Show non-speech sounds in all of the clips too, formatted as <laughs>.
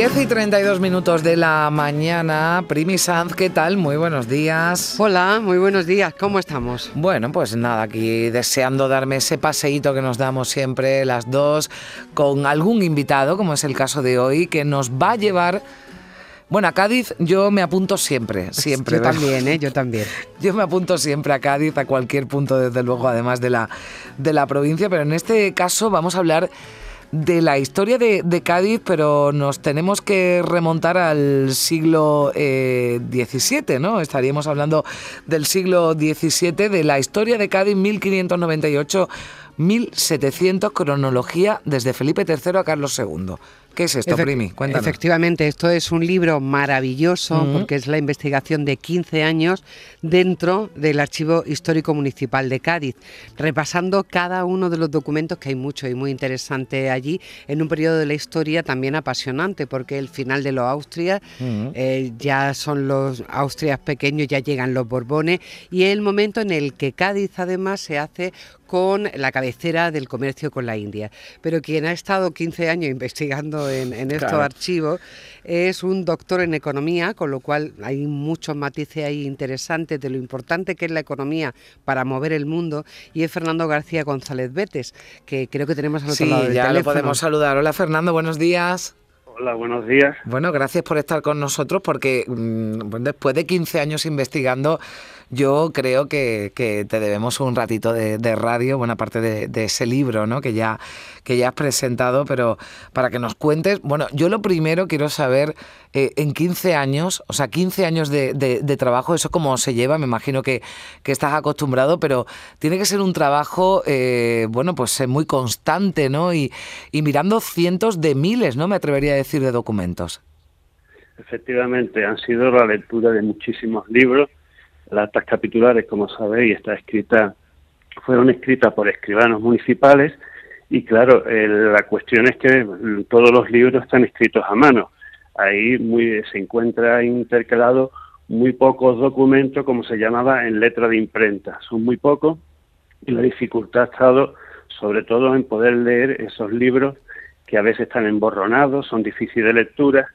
10 y 32 minutos de la mañana. Primi Sanz, ¿qué tal? Muy buenos días. Hola, muy buenos días. ¿Cómo estamos? Bueno, pues nada, aquí deseando darme ese paseíto que nos damos siempre las dos con algún invitado, como es el caso de hoy, que nos va a llevar... Bueno, a Cádiz yo me apunto siempre, <laughs> siempre. Yo también, ¿eh? Yo también. <laughs> Yo me apunto siempre a Cádiz, a cualquier punto, desde luego, además de la, de la provincia, pero en este caso vamos a hablar de la historia de, Cádiz, pero nos tenemos que remontar al siglo XVII, eh, ¿no? Estaríamos hablando del siglo XVII, de la historia de Cádiz 1598. 1700 cronología desde Felipe III a Carlos II. ¿Qué es esto, Primi? Cuéntanos. Efectivamente, esto es un libro maravilloso porque es la investigación de 15 años dentro del Archivo Histórico Municipal de Cádiz, repasando cada uno de los documentos que hay mucho y muy interesante allí en un periodo de la historia también apasionante porque el final de los Austrias eh, ya son los Austrias pequeños, ya llegan los Borbones y es el momento en el que Cádiz además se hace con la cabecera del comercio con la India. Pero quien ha estado 15 años investigando en, estos archivos es un doctor en economía, con lo cual hay muchos matices ahí interesantes de lo importante que es la economía para mover el mundo, y es Fernando García González Betes, que creo que tenemos al otro lado del ya lo podemos saludar. Hola Fernando, buenos días. Hola, buenos días. Bueno, gracias por estar con nosotros porque mm, después de 15 años investigando yo creo que, te debemos un ratito de, radio, buena parte de, ese libro ¿no? que, ya, que ya has presentado, pero para que nos cuentes, bueno, yo lo primero quiero saber, eh, en 15 años, o sea, 15 años de, trabajo, eso cómo se lleva, me imagino que, estás acostumbrado, pero tiene que ser un trabajo, eh, bueno, pues eh, muy constante, ¿no? Y, y mirando cientos de miles, ¿no? Me atrevería a decir, de documentos. Efectivamente, han sido la lectura de muchísimos libros las actas capitulares, como sabéis, está escrita, fueron escritas por escribanos municipales y claro, la cuestión es que todos los libros están escritos a mano. Ahí muy, se encuentra intercalado muy pocos documentos, como se llamaba, en letra de imprenta. Son muy pocos y la dificultad ha estado sobre todo en poder leer esos libros que a veces están emborronados, son difíciles de lectura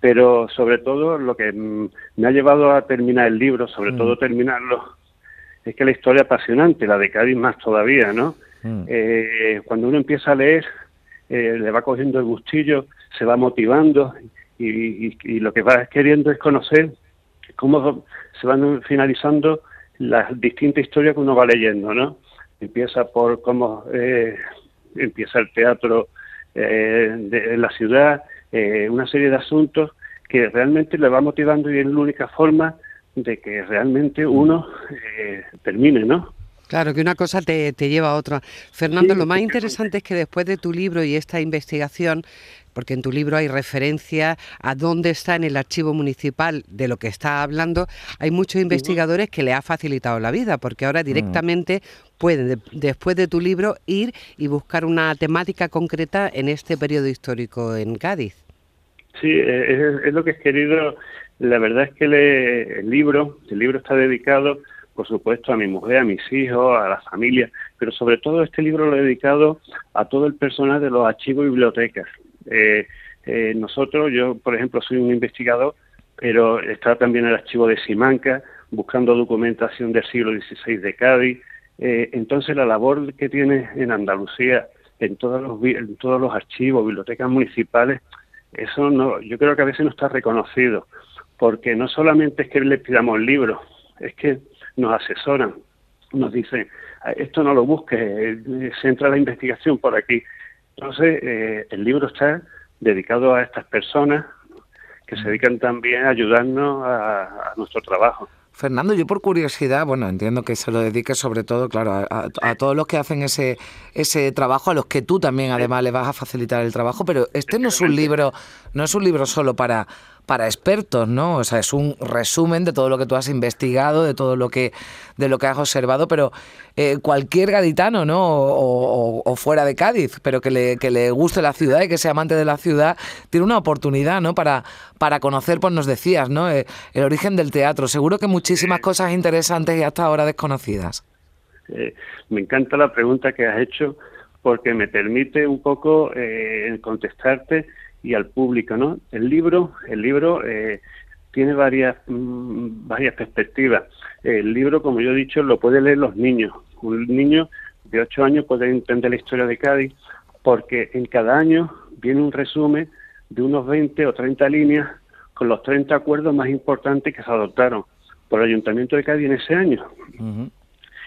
pero sobre todo lo que mm, me ha llevado a terminar el libro, sobre mm. todo terminarlo, es que la historia apasionante, la de Cádiz más todavía, ¿no? Mm. Eh, cuando uno empieza a leer, eh, le va cogiendo el gustillo, se va motivando y, lo que va queriendo es conocer cómo se van finalizando las distintas historias que uno va leyendo, ¿no? Empieza por cómo eh, empieza el teatro de, la ciudad, eh, una serie de asuntos que realmente le va motivando y es la única forma de que realmente uno eh, termine, ¿no? Claro, que una cosa te, lleva a otra. Fernando, lo más interesante es que después de tu libro y esta investigación, porque en tu libro hay referencia a dónde está en el archivo municipal de lo que está hablando, hay muchos investigadores que le ha facilitado la vida, porque ahora mm. directamente pueden, después de tu libro, ir y buscar una temática concreta en este periodo histórico en Cádiz. Sí, eh, es, lo que he querido. La verdad es que el libro, el libro está dedicado, por supuesto, a mi mujer, a mis hijos, a la familia, pero sobre todo este libro lo he dedicado a todo el personal de los archivos y bibliotecas. Eh, eh, nosotros, yo, por ejemplo, soy un investigador, pero está también el archivo de Simanca, buscando documentación del siglo XVI de Cádiz. entonces, la labor que tiene en Andalucía, en todos los, en todos los archivos, bibliotecas municipales, eso no, yo creo que a veces no está reconocido, porque no solamente es que le pidamos libros, es que nos asesoran, nos dicen, ah, esto no lo busques, eh, se entra la investigación por aquí. Entonces, eh, el libro está dedicado a estas personas que se dedican también a ayudarnos a nuestro trabajo. Fernando, yo por curiosidad, bueno, entiendo que se lo dedique sobre todo, claro, a, todos los que hacen ese, ese trabajo, a los que tú también además le vas a facilitar el trabajo, pero este no es un libro, no es un libro solo para, para expertos, ¿no? O sea, es un resumen de todo lo que tú has investigado, de todo lo que, de lo que has observado, pero eh, cualquier gaditano, ¿no? O, fuera de Cádiz, pero que le, que le guste la ciudad y que sea amante de la ciudad, tiene una oportunidad, ¿no? Para, para conocer, pues nos decías, ¿no? Eh, el origen del teatro. Seguro que muchísimas cosas interesantes y hasta ahora desconocidas. Eh, me encanta la pregunta que has hecho porque me permite un poco eh, contestarte y al público, ¿no? El libro, el libro eh, tiene varias mm, varias perspectivas. El libro, como yo he dicho, lo pueden leer los niños. Un niño de 8 años puede entender la historia de Cádiz porque en cada año viene un resumen de unos 20 o 30 líneas con los 30 acuerdos más importantes que se adoptaron por el Ayuntamiento de Cádiz en ese año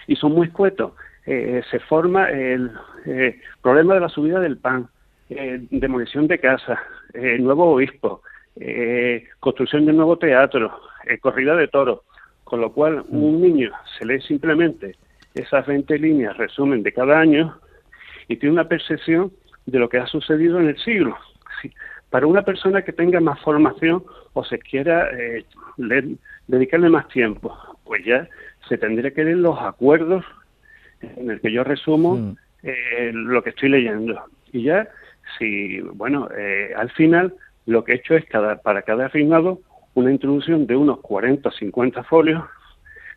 y son muy escuetos. Eh, se forma el eh, problema de la subida del pan, eh, demolición de casas, nuevo obispo, construcción de un nuevo teatro, corrida de toros, con lo cual mm. un niño se lee simplemente esas 20 líneas, resumen de cada año, y tiene una percepción de lo que ha sucedido en el siglo. Para una persona que tenga más formación o se quiera dedicarle más tiempo, pues ya se tendría que leer los acuerdos en el que yo resumo mm. eh, lo que estoy leyendo. Y ya, si, bueno, eh, al final lo que he hecho es cada, para cada reinado una introducción de unos 40 o 50 folios,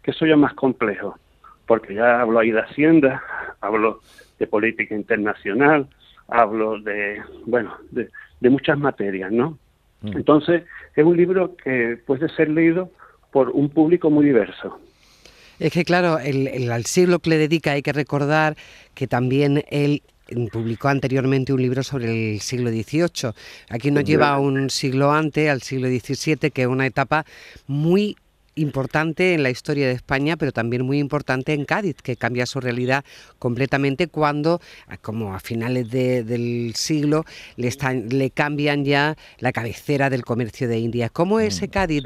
que eso ya es más complejo, porque ya hablo ahí de Hacienda, hablo de política internacional, hablo de, bueno, de, de muchas materias, ¿no? Mm. Entonces, es un libro que puede ser leído por un público muy diverso. Es que claro, el, al siglo que le dedica hay que recordar que también él publicó anteriormente un libro sobre el siglo XVIII. Aquí nos lleva un siglo antes, al siglo XVII, que es una etapa muy importante en la historia de España, pero también muy importante en Cádiz, que cambia su realidad completamente cuando, como a finales del siglo, le, están, le cambian ya la cabecera del comercio de India. ¿Cómo es ese mm, Cádiz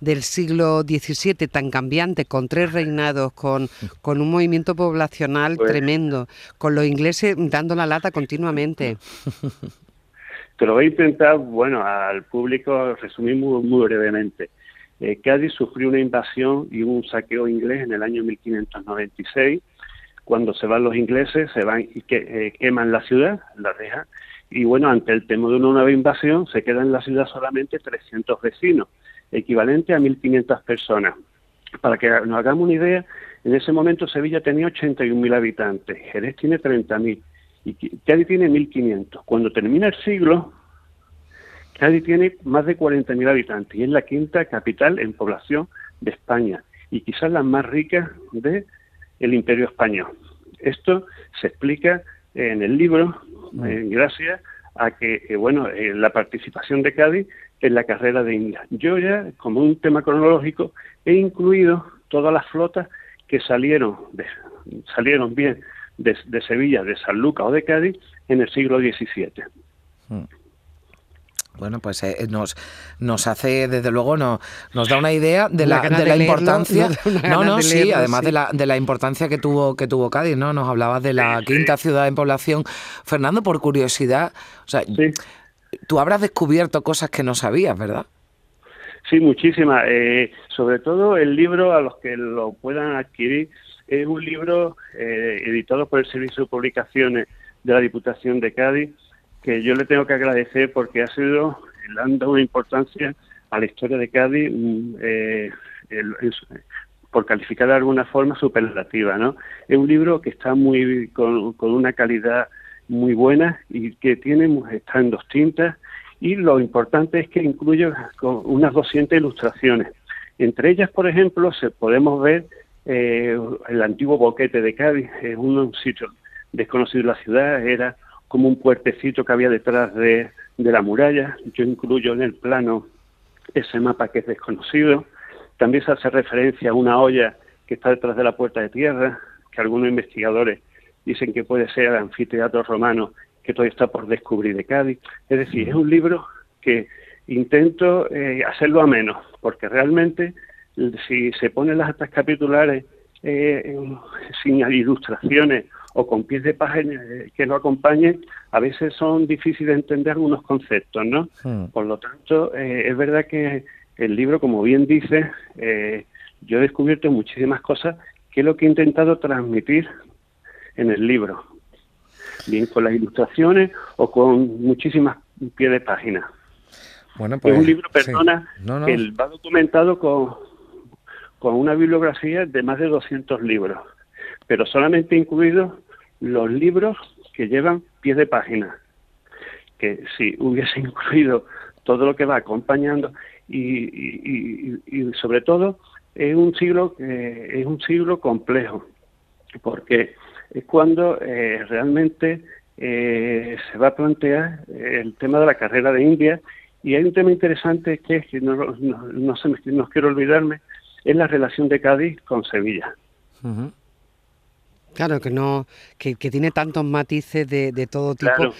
del siglo XVII tan cambiante, con tres reinados, con, con un movimiento poblacional pues tremendo, con los ingleses dando la lata continuamente? <laughs> Te lo voy a intentar, bueno, al público resumir muy brevemente. Eh, Cádiz sufrió una invasión y un saqueo inglés en el año 1596. Cuando se van los ingleses, se van y eh, queman la ciudad, la dejan. Y bueno, ante el temor de una nueva invasión, se quedan en la ciudad solamente 300 vecinos, equivalente a 1.500 personas. Para que nos hagamos una idea, en ese momento Sevilla tenía 81.000 habitantes, Jerez tiene 30.000 y Cádiz tiene 1.500. Cuando termina el siglo, Cádiz tiene más de 40.000 habitantes y es la quinta capital en población de España y quizás la más rica del el Imperio Español. Esto se explica en el libro mm. eh, gracias a que, eh, bueno, eh, la participación de Cádiz en la carrera de India. Yo ya, como un tema cronológico, he incluido todas las flotas que salieron, de, salieron bien de, Sevilla, de San Lucas o de Cádiz en el siglo XVII. Bueno, pues eh, nos, nos hace, desde luego, no, nos da una idea de la, de la importancia. <laughs> No, no, sí, además De, la, de la importancia que tuvo, que tuvo Cádiz, ¿no? Nos hablabas de la quinta ciudad en población. Fernando, por curiosidad, o sea, tú habrás descubierto cosas que no sabías, ¿verdad? Sí, muchísimas. Eh, sobre todo el libro, a los que lo puedan adquirir, es un libro eh, editado por el Servicio de Publicaciones de la Diputación de Cádiz que yo le tengo que agradecer porque ha sido, le han dado una importancia a la historia de Cádiz mm, eh, por calificar de alguna forma superlativa, ¿no? Es un libro que está muy con, una calidad muy buena y que tiene está en dos tintas y lo importante es que incluye unas 200 ilustraciones. Entre ellas, por ejemplo, se podemos ver eh, el antiguo boquete de Cádiz, es un sitio desconocido de la ciudad, era como un puertecito que había detrás de, la muralla. Yo incluyo en el plano ese mapa que es desconocido. También se hace referencia a una olla que está detrás de la puerta de tierra, que algunos investigadores dicen que puede ser el anfiteatro romano que todavía está por descubrir de Cádiz. Es decir, es un libro que intento eh, hacerlo a menos, porque realmente si se ponen las actas capitulares eh, sin ilustraciones o con pies de página eh, que lo acompañen, a veces son difíciles de entender algunos conceptos, ¿no? Hmm. Por lo tanto, eh, es verdad que el libro, como bien dice, eh, yo he descubierto muchísimas cosas que es lo que he intentado transmitir en el libro, bien con las ilustraciones o con muchísimas pies de página. Bueno, es pues, un libro, sí. perdona, No, no. que va documentado con, con una bibliografía de más de 200 libros, pero solamente incluidos los libros que llevan pies de página, que si hubiese <laughs> incluido todo lo que va acompañando y, sobre todo es un siglo que es un siglo complejo porque es cuando eh, realmente eh, se va a plantear el tema de la carrera de India y hay un tema interesante que no, se me- no quiero olvidarme es la relación de Cádiz con Sevilla. Ujú. Claro, que no, que, que tiene tantos matices de, de todo tipo. Claro.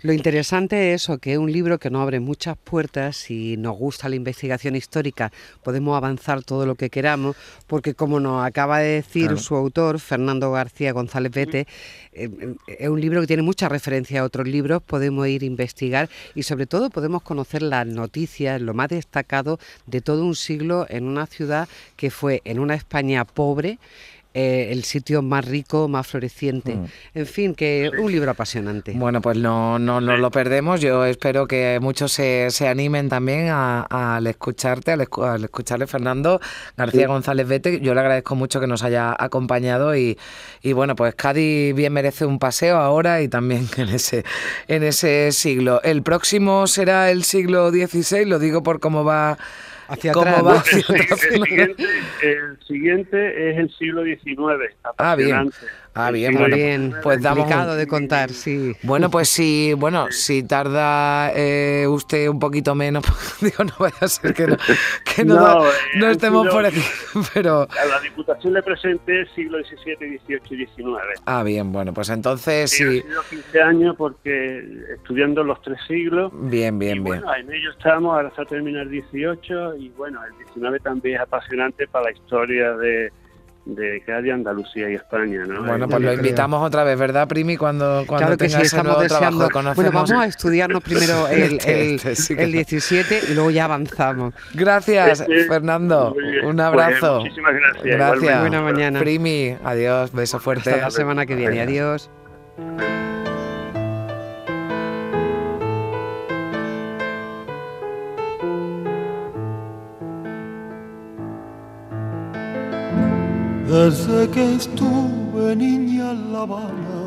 Lo interesante es eso, que es un libro que nos abre muchas puertas, si nos gusta la investigación histórica podemos avanzar todo lo que queramos, porque como nos acaba de decir Claro. su autor, Fernando García González Vete, eh, eh, es un libro que tiene mucha referencia a otros libros, podemos ir a investigar y sobre todo podemos conocer las noticias, lo más destacado de todo un siglo en una ciudad que fue en una España pobre, eh, el sitio más rico, más floreciente. Mm. En fin, que un libro apasionante. Bueno, pues no, no nos lo perdemos. Yo espero que muchos se, se animen también a- al escucharte, al, escu- al escucharle, Fernando García González Vete. Yo le agradezco mucho que nos haya acompañado y, y bueno, pues Cádiz bien merece un paseo ahora y también <laughs> en ese, en ese siglo. El próximo será el siglo XVI, lo digo por cómo va. Hacia cómo atrás, va <laughs> ¿no? El atrás. siguiente, el siguiente es el siglo XIX. Ah, bien. Ah, bien, bueno, bien, pues damos complicado un- de contar, sí. Bueno, pues sí, bueno, si tarda eh, usted un poquito menos, <laughs> digo, no vaya a ser que no, que no, <laughs> No, da- eh, no estemos sido- por aquí, <laughs> pero... A la Diputación le presenté siglo XVII, XVIII y XIX. Ah, bien, bueno, pues entonces Sí, sí, han sido 15 años porque estudiando los tres siglos. bien, y bien, bien. bueno, en ello estamos, ahora está termina el 18 y bueno, el 19 también es apasionante para la historia de, de Cádiz, Andalucía y España, ¿no? Bueno, pues lo invitamos otra vez, ¿verdad, Primi? Cuando, cuando Claro que tenga sí, ese estamos nuevo trabajo deseando. conocemos. Bueno, vamos a estudiarnos primero <laughs> el, Este- el- este sí que el no. 17 y luego ya avanzamos. Gracias, Este, Fernando. Un Pues, abrazo. muchísimas gracias, Gracias. Buena mañana. Primi, adiós, beso fuerte. Hasta la semana que viene. Adiós. Desde que estuve niña en La Habana,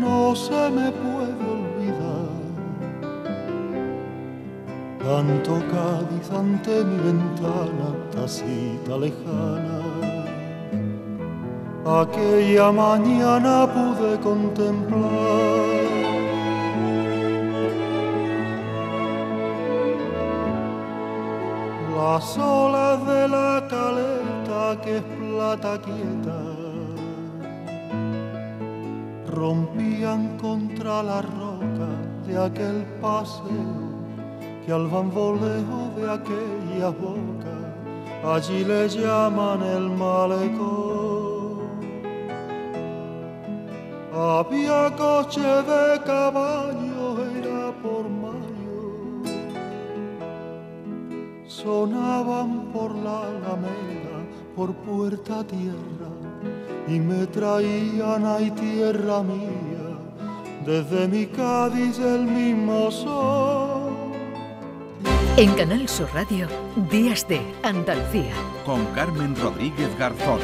no se me puede olvidar. Tanto Cádiz ante mi ventana, tacita lejana. Aquella mañana pude contemplar las olas de la caleta que es plata quieta rompían contra la roca de aquel paseo que al bamboleo de aquella boca allí le llaman el malecón. Había coche de caballo, era por mayo sonaban por la alameda, por puerta tierra, y me traían ay tierra mía, desde mi Cádiz el mismo sol. En Canal Sur Radio, Días de Andalucía. Con Carmen Rodríguez Garzón.